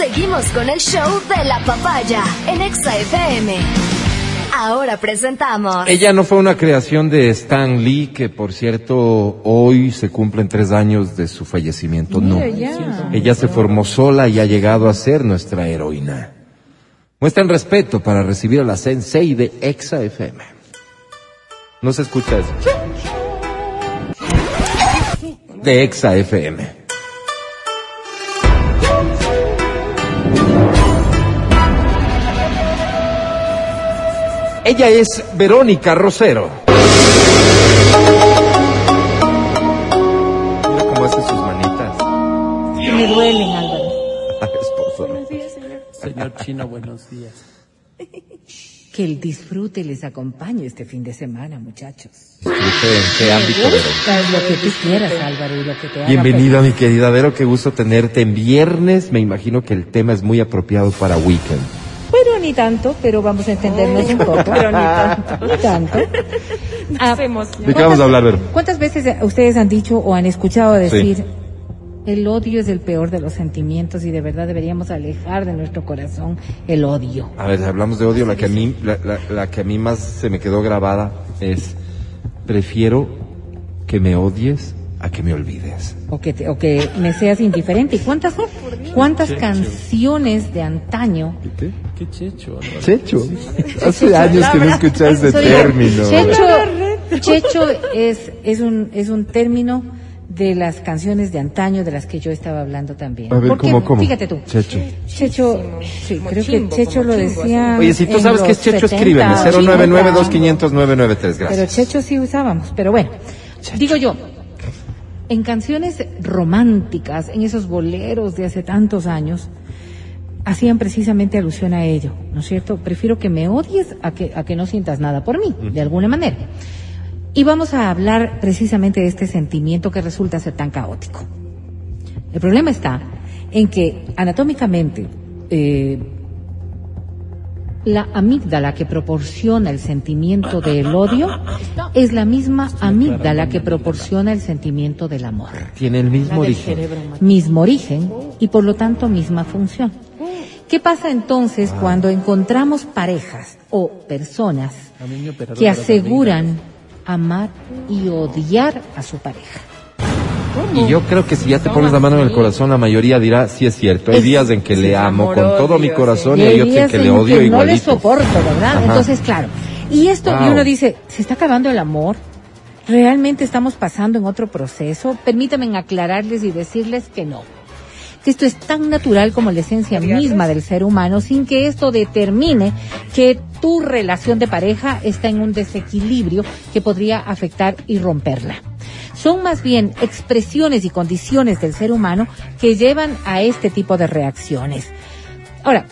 Seguimos con el show de la papaya en Exa FM. Ahora presentamos. Ella no fue una creación de Stan Lee, que por cierto hoy se cumplen tres años de su fallecimiento. No. Ella se formó sola y ha llegado a ser nuestra heroína. Muestran respeto para recibir a la Sensei de Exa FM. No se escucha eso. De Exa FM. Ella es Verónica Rosero. Mira cómo hace sus manitas. Me duelen, Álvaro. Esposo. Buenos días, señor. Señor Chino, buenos días. Que el disfrute les acompañe este fin de semana, muchachos. Disfrute en qué ámbito, Vero. Lo que tú quieras, Álvaro, y lo que te haga Bienvenida, mi querida Vero. Qué gusto tenerte en viernes. Me imagino que el tema es muy apropiado para weekend. Bueno, ni tanto, pero vamos a entendernos un poco. Pero ni tanto. Ni tanto. Ah, Se emociona. ¿De qué vamos a hablar, Vero? ¿Cuántas veces ustedes han dicho o han escuchado decir el odio es el peor de los sentimientos y de verdad deberíamos alejar de nuestro corazón el odio? A ver, hablamos de odio. La que a mí, la, la- la que a mí más se me quedó grabada es prefiero que me odies a que me olvides. O que, te- o que me seas indiferente. ¿Y cuántas, cuántas canciones de antaño ¿Qué? Qué checho, Álvaro. Checho. Hace años que no escuchaba ese término. Checho, checho es, es, un, es un término de las canciones de antaño de las que yo estaba hablando también. A ver, Porque, ¿cómo, cómo? Fíjate tú. Checho. Checho, sí, Como creo chimbo, que Checho lo decía. Oye, si tú sabes que es Checho, 70, escríbeme. 80. 099-2500-993. Pero Gracias. Checho sí usábamos. Pero bueno, digo yo, en canciones románticas, en esos boleros de hace tantos años, hacían precisamente alusión a ello, ¿no es cierto? Prefiero que me odies a que, a que no sientas nada por mí, de alguna manera. Y vamos a hablar precisamente de este sentimiento que resulta ser tan caótico. El problema está en que anatómicamente eh, la amígdala que proporciona el sentimiento del odio es la misma amígdala que proporciona el sentimiento del amor. Tiene el mismo origen. Mismo origen y por lo tanto misma función. ¿Qué pasa entonces cuando encontramos parejas o personas que aseguran amar y odiar a su pareja? Y yo creo que si ya te pones la mano en el corazón, la mayoría dirá, sí es cierto. Hay días en que le amo con todo mi corazón Y hay otros en que le odio que no le soporto, ¿verdad? Ajá. Entonces, claro. Y esto, y uno dice, ¿se está acabando el amor? ¿Realmente estamos pasando en otro proceso? Permítanme aclararles y decirles que no. Que esto es tan natural como la esencia misma del ser humano, sin que esto determine que tu relación de pareja está en un desequilibrio que podría afectar y romperla. Son más bien expresiones y condiciones del ser humano que llevan a este tipo de reacciones. Ahora,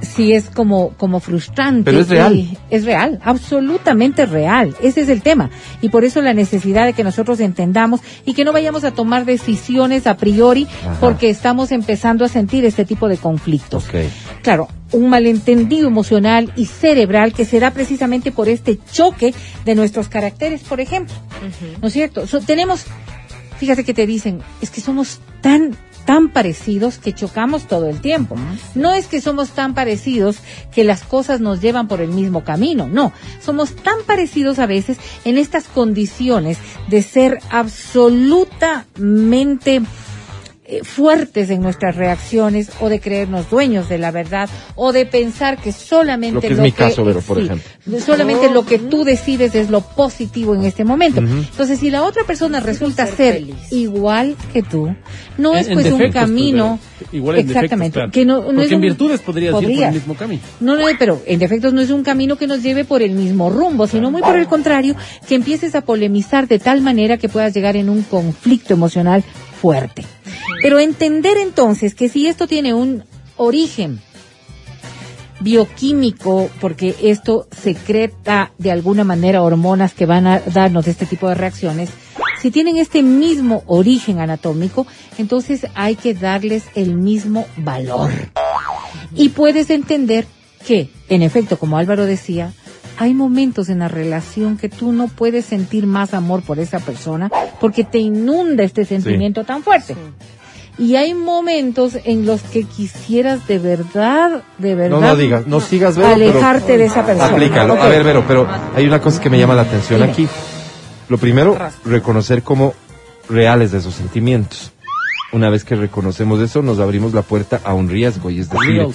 sí es como, como frustrante. Pero es real. Es real, absolutamente real. Ese es el tema. Y por eso la necesidad de que nosotros entendamos y que no vayamos a tomar decisiones a priori Ajá. porque estamos empezando a sentir este tipo de conflictos. Claro, un malentendido emocional y cerebral que se da precisamente por este choque de nuestros caracteres, por ejemplo. ¿No es cierto? So- tenemos, fíjate que te dicen, es que somos tan tan parecidos que chocamos todo el tiempo. No es que somos tan parecidos que las cosas nos llevan por el mismo camino, no. Somos tan parecidos a veces en estas condiciones de ser absolutamente eh, fuertes en nuestras reacciones o de creernos dueños de la verdad o de pensar que solamente Lo que es mi caso, Vero, por sí, ejemplo. solamente lo que tú decides es lo positivo en este momento. Entonces, si la otra persona resulta ser, igual que tú, no En- es pues un camino pues, Vero. Igual defectos, exactamente claro. que no, no Porque es en un- virtudes podrías ir por podría. el mismo camino. No, no, pero en defectos no es un camino que nos lleve por el mismo rumbo, sino muy por el contrario, que empieces a polemizar de tal manera que puedas llegar en un conflicto emocional fuerte. Pero entender entonces que si esto tiene un origen bioquímico, porque esto secreta de alguna manera hormonas que van a darnos este tipo de reacciones, si tienen este mismo origen anatómico, entonces hay que darles el mismo valor. Y puedes entender que, en efecto, como Álvaro decía, hay momentos en la relación que tú no puedes sentir más amor por esa persona porque te inunda este sentimiento tan fuerte. Y hay momentos en los que quisieras de verdad, de verdad, No, no digas, no sigas, Vero, pero alejarte de esa persona. Aplícalo. A ver, Vero, pero hay una cosa que me llama la atención Dime. aquí. Lo primero, reconocer como reales de esos sentimientos. Una vez que reconocemos eso, nos abrimos la puerta a un riesgo y es decir,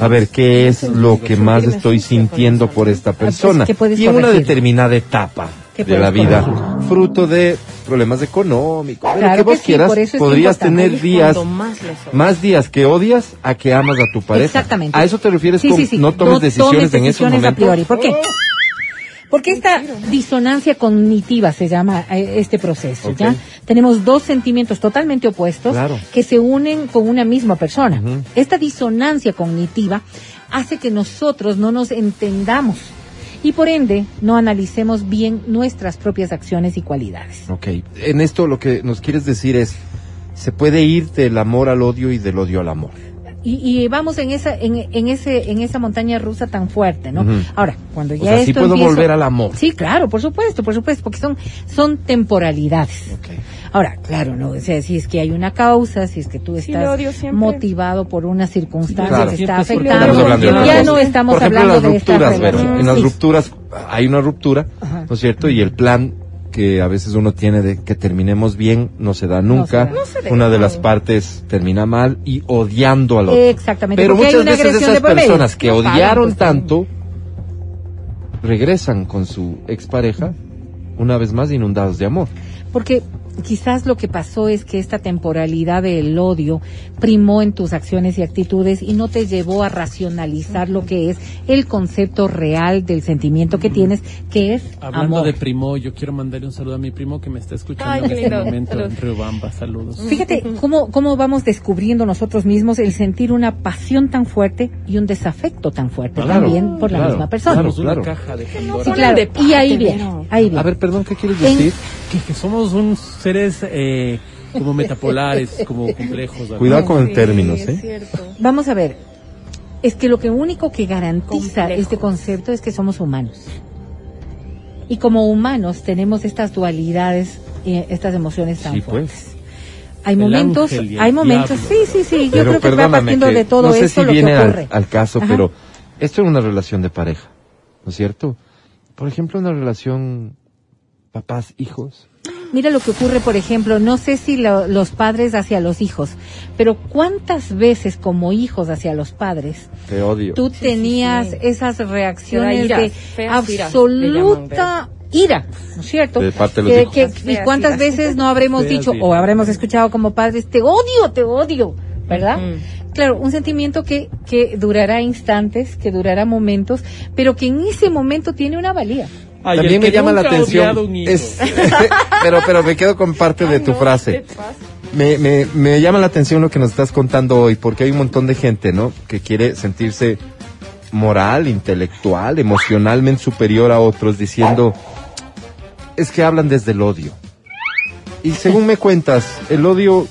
a ver, ¿qué es lo que más estoy sintiendo por esta persona? ¿qué puedes Y en una determinada etapa ¿Qué de la vida, fruto de problemas económicos, Claro que vos que sí, quieras, por eso es podrías tener días, más días que odias a que amas a tu pareja. Exactamente. ¿A eso te refieres Sí, con sí, sí. no tomes decisiones en esos decisiones a momentos? priori. ¿Por qué? Porque esta disonancia cognitiva se llama eh, este proceso. ¿ya? Tenemos dos sentimientos totalmente opuestos Claro. que se unen con una misma persona. Esta disonancia cognitiva hace que nosotros no nos entendamos y por ende no analicemos bien nuestras propias acciones y cualidades. Ok, en esto lo que nos quieres decir es, se puede ir del amor al odio y del odio al amor. Y, y vamos en esa en, en ese en esa montaña rusa tan fuerte, ¿no? Ahora, cuando O ya sea, sí esto puedo empieza- volver al amor. Sí, claro, por supuesto, por supuesto, porque son son temporalidades. Ok. Ahora, claro, no, o sea, si es que hay una causa, si es que tú estás motivado por una circunstancia Claro. que está afectando, Estamos hablando de otra ya cosa. no estamos Por ejemplo, hablando en de relación. en las Sí. rupturas hay una ruptura, Ajá. ¿no es cierto? Y el plan que a veces uno tiene de que terminemos bien no se da nunca. se da. No se da. Una de las partes termina mal y odiando al otro. Exactamente, Pero porque hay muchas una veces agresión esas personas que No odiaron tanto regresan con su expareja una vez más inundados de amor. Porque quizás lo que pasó es que esta temporalidad del odio primó en tus acciones y actitudes y no te llevó a racionalizar lo que es el concepto real del sentimiento que tienes, que es Hablando amor. de primo, yo quiero mandarle un saludo a mi primo que me está escuchando Ay, en este lindo. momento Salud. en Riobamba. Saludos. Fíjate cómo, cómo vamos descubriendo nosotros mismos el sentir una pasión tan fuerte y un desafecto tan fuerte Claro, también por la misma persona. claro. Somos una caja de Pandora. Sí, Ponen claro. Y ahí viene, ahí viene. A ver, perdón, ¿qué quieres En- decir? Que, que somos unos seres eh, como metapolares, como complejos. ¿verdad? Cuidado con el Sí, término, es ¿eh? cierto. Vamos a ver. Es que lo que único que garantiza Complejo. este concepto es que somos humanos. Y como humanos tenemos estas dualidades, eh, estas emociones tan Sí, fuertes. pues. Hay El momentos, hay momentos, diablo. sí, sí, sí, yo Pero creo que va partiendo que de todo no sé esto si lo viene que al, ocurre. al caso, Ajá. pero esto es una relación de pareja, ¿no es cierto? Por ejemplo, una relación papás-hijos. Mira lo que ocurre, por ejemplo, no sé si lo- los padres hacia los hijos, pero cuántas veces como hijos hacia los padres Te odio. tú tenías sí. esas reacciones de feas absoluta ira, ¿no es cierto? De parte de los Que- hijos. que- y cuántas iras. veces no habremos Feas dicho iras. o habremos escuchado como padres, te odio, te odio, ¿verdad? Claro, un sentimiento que, que durará instantes, que durará momentos, pero que en ese momento tiene una valía. Ay, También me llama la atención. Es, pero, pero me quedo con parte de tu frase. Me, me, me llama la atención lo que nos estás contando hoy, porque hay un montón de gente, ¿no? Que quiere sentirse moral, intelectual, emocionalmente superior a otros, diciendo, es que hablan desde el odio. Y según me cuentas, el odio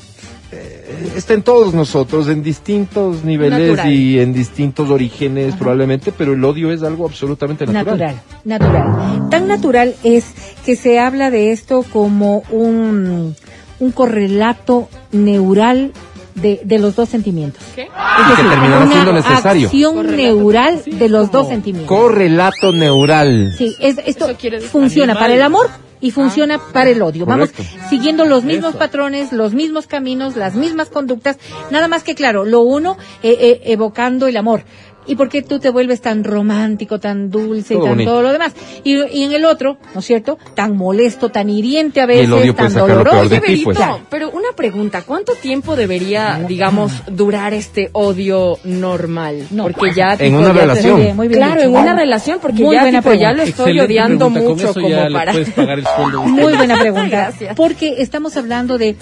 está en todos nosotros, en distintos niveles Natural. y en distintos orígenes probablemente, pero el odio es algo absolutamente natural. Natural, natural. Tan natural es que se habla de esto como un, un correlato neural de, de los dos sentimientos. ¿Qué? Es que decir, terminará siendo necesario. acción Correlato. neural Sí, de los dos sentimientos. Correlato neural. Sí, es, esto funciona animal. para el amor y funciona para el odio. Vamos siguiendo los mismos Eso. patrones, los mismos caminos, las mismas conductas, nada más que claro, lo uno eh, eh, evocando el amor. ¿Y por qué tú te vuelves tan romántico, tan dulce y Todo tan bonito. todo lo demás? Y, y en el otro, ¿no es cierto? Tan molesto, tan hiriente a el veces, odio tan doloroso. Oye, ti, pues. Berito, pero una pregunta, ¿cuánto tiempo debería, digamos, durar este odio normal? No. Porque ya En tipo, una ya relación. Muy bien, muy bien Claro, dicho. en una relación, porque Muy ya buena tipo, ya lo estoy Excelente odiando pregunta, mucho como para... le puedes pagar el sueldo. Muy buena pregunta. Gracias. Porque estamos hablando de,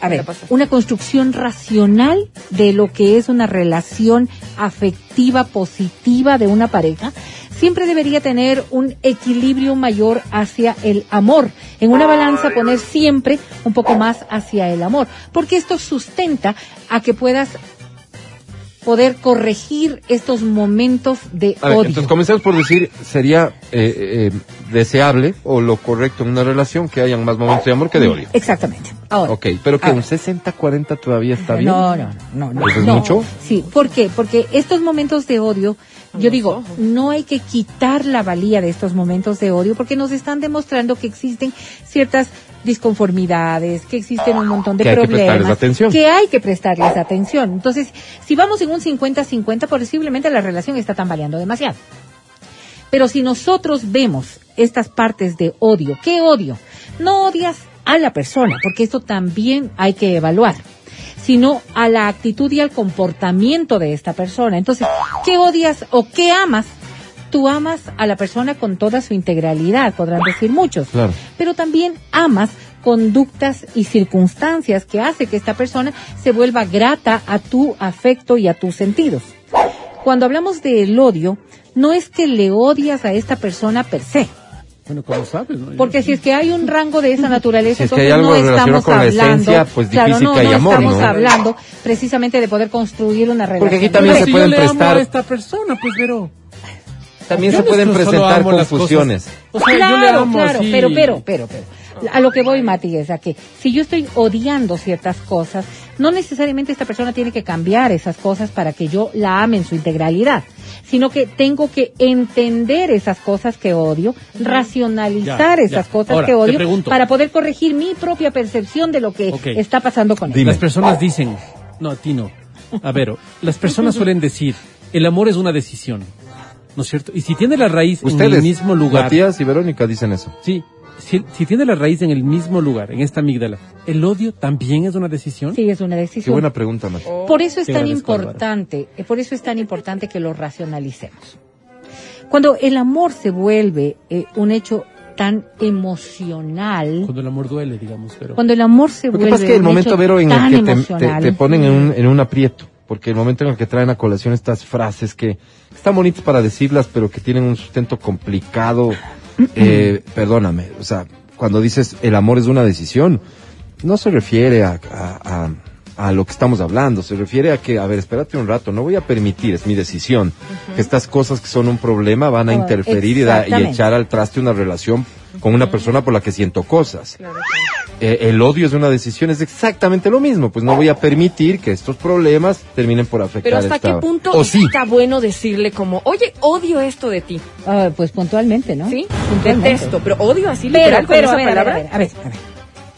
a ver, una construcción racional de lo que es una relación afectiva positiva de una pareja. Siempre debería tener un equilibrio mayor hacia el amor. En una balanza poner siempre un poco más hacia el amor. Porque esto sustenta a que puedas poder corregir estos momentos de A ver, odio. entonces comencemos por decir, sería eh, eh, deseable o lo correcto en una relación que hayan más momentos de amor que de odio. Exactamente. Ahora. Ok, pero que un 60-40 todavía está bien. No, no, no, no. ¿Eso es no. mucho? Sí, ¿por qué? Porque estos momentos de odio, yo digo, ojos. no hay que quitar la valía de estos momentos de odio porque nos están demostrando que existen ciertas disconformidades, que existen un montón de Que hay que problemas, atención. que hay que prestarles atención. Entonces, si vamos en un 50-50, posiblemente la relación está tambaleando demasiado. Pero si nosotros vemos estas partes de odio, ¿qué odio? No odias a la persona, porque esto también hay que evaluar, sino a la actitud y al comportamiento de esta persona. Entonces, ¿qué odias o qué amas? Tú amas a la persona con toda su integralidad, podrán decir muchos, Claro. pero también amas conductas y circunstancias que hace que esta persona se vuelva grata a tu afecto y a tus sentidos. Cuando hablamos del odio, no es que le odias a esta persona per se, Bueno, ¿cómo sabes? no? Porque si es que hay un rango de esa naturaleza, Si es que hay entonces algo no estamos con la hablando, esencia, pues claro, no, no amor, estamos ¿no? hablando precisamente de poder construir una relación. Porque aquí también Pero se si pueden yo le amo a esta persona, pues, pero... También Yo se pueden presentar confusiones. O sea, yo le claro, amo claro, pero, pero, pero, pero. A lo que voy, Mati, es a que si yo estoy odiando ciertas cosas, no necesariamente esta persona tiene que cambiar esas cosas para que yo la ame en su integralidad, sino que tengo que entender esas cosas que odio, racionalizar Ya, esas ya. cosas Ahora, que odio, pregunto. para poder corregir mi propia percepción de lo que está pasando con él. Las personas dicen, no, a ti no. A ver, las personas suelen decir, el amor es una decisión, ¿no es cierto? Y si tiene la raíz en Ustedes, el mismo lugar, Matías y Verónica dicen eso. sí, si, si tiene la raíz en el mismo lugar, en esta amígdala, ¿el odio también es una decisión? Sí, es una Qué decisión. buena pregunta, Mati. Por eso es Te tan importante, eh, por eso es tan importante que lo racionalicemos. Cuando el amor se vuelve eh, un hecho tan emocional, Cuando el amor duele, digamos, pero... cuando el amor se Lo que vuelve pasa es que el un momento, hecho Vero, en tan el que te, emocional, te- te ponen en un, en un aprieto, porque el momento en el que traen a colación estas frases que están bonitas para decirlas, pero que tienen un sustento complicado, eh, perdóname, o sea, cuando dices el amor es una decisión, no se refiere a, a- a- a lo que estamos hablando, se refiere a que, a ver, espérate un rato, no voy a permitir, es mi decisión, que estas cosas que son un problema van a Ah, interferir y, da- y echar al traste una relación con una persona por la que siento cosas. Eh, el odio es una decisión, es exactamente lo mismo. Pues no voy a permitir que estos problemas terminen por afectar Pero hasta esta- qué punto O sí. está bueno decirle como, oye, odio esto de ti, ah, pues puntualmente, ¿no? ¿sí? Puntualmente. Detesto, pero odio así Pero, literal con pero, esa a ver, a ver, palabra. a ver, a ver, a ver.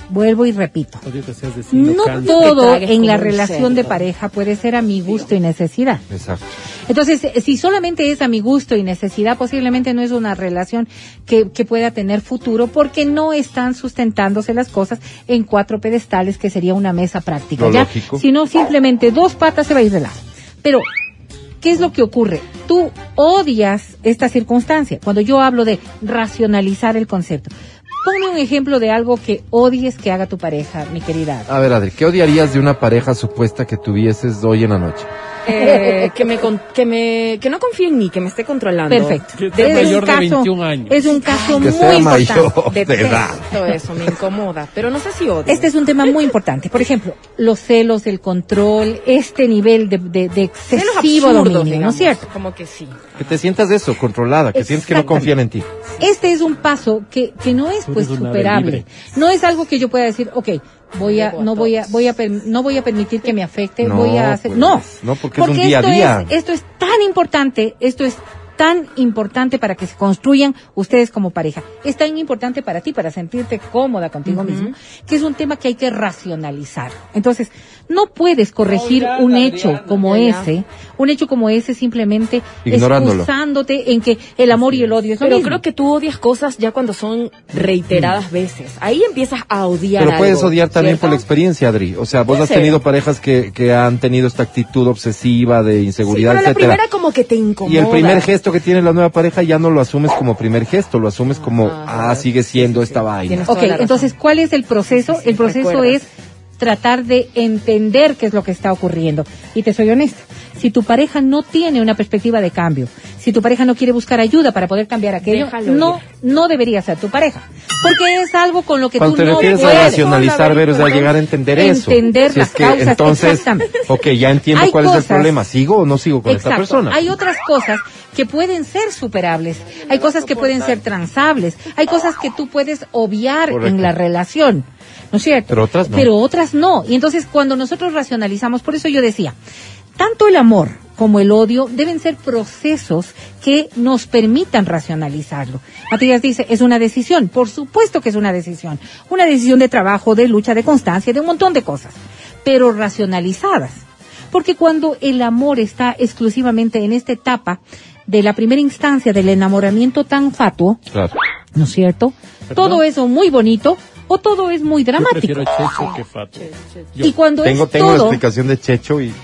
Vuelvo y repito. Odio que seas vecino, No todo en la relación de pareja puede ser a mi gusto y necesidad. Exacto. Entonces, eh, si solamente es a mi gusto y necesidad, posiblemente no es una relación que, que pueda tener futuro porque no están sustentándose las cosas en cuatro pedestales que sería una mesa práctica. ¿ya? lógico. Sino simplemente dos patas se va a ir de lado. Pero, ¿qué es lo que ocurre? Tú odias esta circunstancia. Cuando yo hablo de racionalizar el concepto. Ponme un ejemplo de algo que odies que haga tu pareja, mi querida. A ver, Adri, ¿qué odiarías de una pareja supuesta que tuvieses hoy en la noche? Eh, que me con- que me que no confíe en mí, que me esté controlando. Perfecto. Que sea Es un mayor de caso- 21 años. Es un caso Que muy sea importante. de edad. Eso, me incomoda, pero no sé si odio. Este es un tema muy importante. Por ejemplo, los celos, el control, este nivel de, de, de excesivo absurdos, dominio, ¿no es digamos, cierto? Como que sí. Que te sientas eso, controlada, que sientes que no confían en ti. Este es un paso que, que no es pues un superable. No es algo que yo pueda decir, ok, voy a, a no voy a, voy a, per- no voy a permitir que me afecte, No, voy a hacer, pues, no. no, porque es un día a esto día. Es, esto es tan importante, esto es tan importante para que se construyan ustedes como pareja. Es tan importante para ti, para sentirte cómoda contigo mismo, que es un tema que hay que racionalizar. Entonces, no puedes corregir un hecho como ya, ya. ese, un hecho como ese simplemente excusándote en que el amor y el odio es lo Pero mismo. creo que tú odias cosas ya cuando son reiteradas veces. Ahí empiezas a odiar Pero puedes algo, odiar también por la experiencia, Adri. O sea, vos has ser. tenido parejas que, que han tenido esta actitud obsesiva de Sí, inseguridad, pero la etcétera. primera como que te incomoda. Y el primer gesto que tiene la nueva pareja ya no lo asumes como primer gesto, lo asumes como, Ah, ah, sigue siendo sí, sí, esta sí. vaina. Ok, la entonces, ¿cuál es el proceso? Sí, sí, el proceso recuerdas. es tratar de entender qué es lo que está ocurriendo. Y te soy honesta, si tu pareja no tiene una perspectiva de cambio, Si tu pareja no quiere buscar ayuda para poder cambiar aquello, Déjalo no, ir. no debería ser tu pareja. Porque es algo con lo que Cuando tú te no refieres a puedes. racionalizar, Vero, es a llegar a entender eso. Entender Si las es que, causas, entonces, ok, ya entiendo Hay cuál es el problema. ¿Sigo o no sigo con esta persona? Hay otras cosas que pueden ser superables, hay cosas que pueden ser transables, hay cosas que tú puedes obviar Correcto. en la relación, ¿no es cierto? Pero otras no. Pero otras no. Y entonces cuando nosotros racionalizamos, por eso yo decía, tanto el amor como el odio deben ser procesos que nos permitan racionalizarlo. Matías dice, es una decisión. Por supuesto que es una decisión. Una decisión de trabajo, de lucha, de constancia, de un montón de cosas. Pero racionalizadas. Porque cuando el amor está exclusivamente en esta etapa de la primera instancia del enamoramiento tan fatuo, Claro. ¿no es cierto? Todo eso muy bonito o todo es muy dramático. prefiero Checho que Fato. Yo- Y cuando Tengo, es tengo la explicación de Checho y, y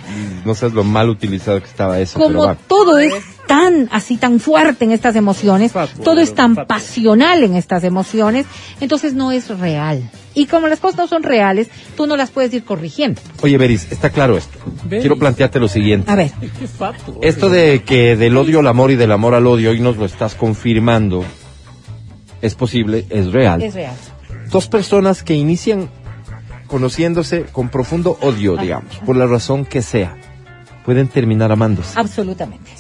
no sabes lo mal utilizado que estaba eso. como todo es tan así tan fuerte en estas emociones, todo es tan pasional en estas emociones, entonces no es real. Y como las cosas no son reales, tú no las puedes ir corrigiendo. Oye, Beris, está claro esto. Beris. Quiero plantearte lo siguiente. A ver, Fato. Esto de que del odio al amor y del amor al odio, hoy nos lo estás confirmando, es posible, es real. es real. Dos personas que inician conociéndose con profundo odio, digamos, por la razón que sea, pueden terminar amándose. Absolutamente.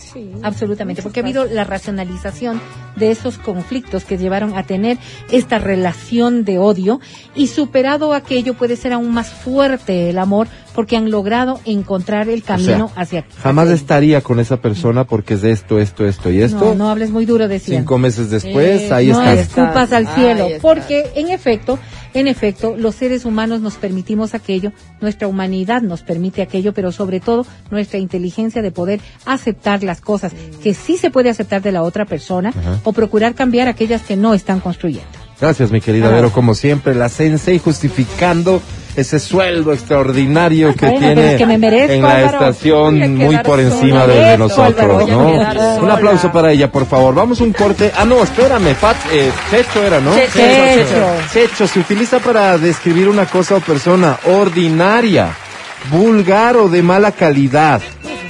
Absolutamente, porque ha habido la racionalización de esos conflictos que llevaron a tener esta relación de odio y superado aquello puede ser aún más fuerte el amor porque han logrado encontrar el O sea, camino hacia jamás hacia- estaría con esa persona porque es de esto, esto, esto y esto. No, no hables muy duro de Cinco meses después, Eh, ahí no escupas al Ahí cielo, está. porque en efecto, en efecto, los seres humanos nos permitimos aquello, nuestra humanidad nos permite aquello, pero sobre todo nuestra inteligencia de poder aceptar las cosas que sí se puede aceptar de la otra persona Ajá. o procurar cambiar aquellas que no están construyendo. Gracias, mi querida Ah. Vero, como siempre, la Sensei justificando ese sueldo extraordinario que Bueno, tiene es que me merezco, en la Álvaro. Estación muy por encima de, nosotros, Un aplauso para ella, por favor. Vamos un corte. Ah, no, espérame, Fat, eh, Checho era, ¿no? Checho, Checho. Checho se utiliza para describir una cosa o persona ordinaria, vulgar o de mala calidad.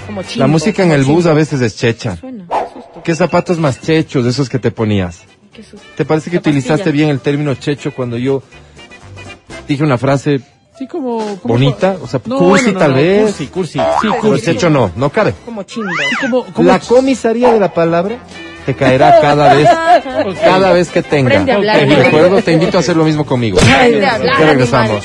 Como chimbo, La música en el bus a veces es checha. Suena, qué susto, ¿Qué zapatos más chechos de esos que te ponías? qué susto. ¿Te parece que La utilizaste pastilla. bien el término checho cuando yo dije una frase Sí, como, como- bonita? O sea, No, cursi no, no, tal no, vez. Cursi, cursi. Sí, Pero cursi. checho no, no cabe. Como chimbo. Sí, como, como La comisaría de la palabra te caerá cada vez, cada vez que tenga. Aprende a hablar, Te Diego. recuerdo, te invito a hacer lo mismo conmigo. Hablar, Ya regresamos.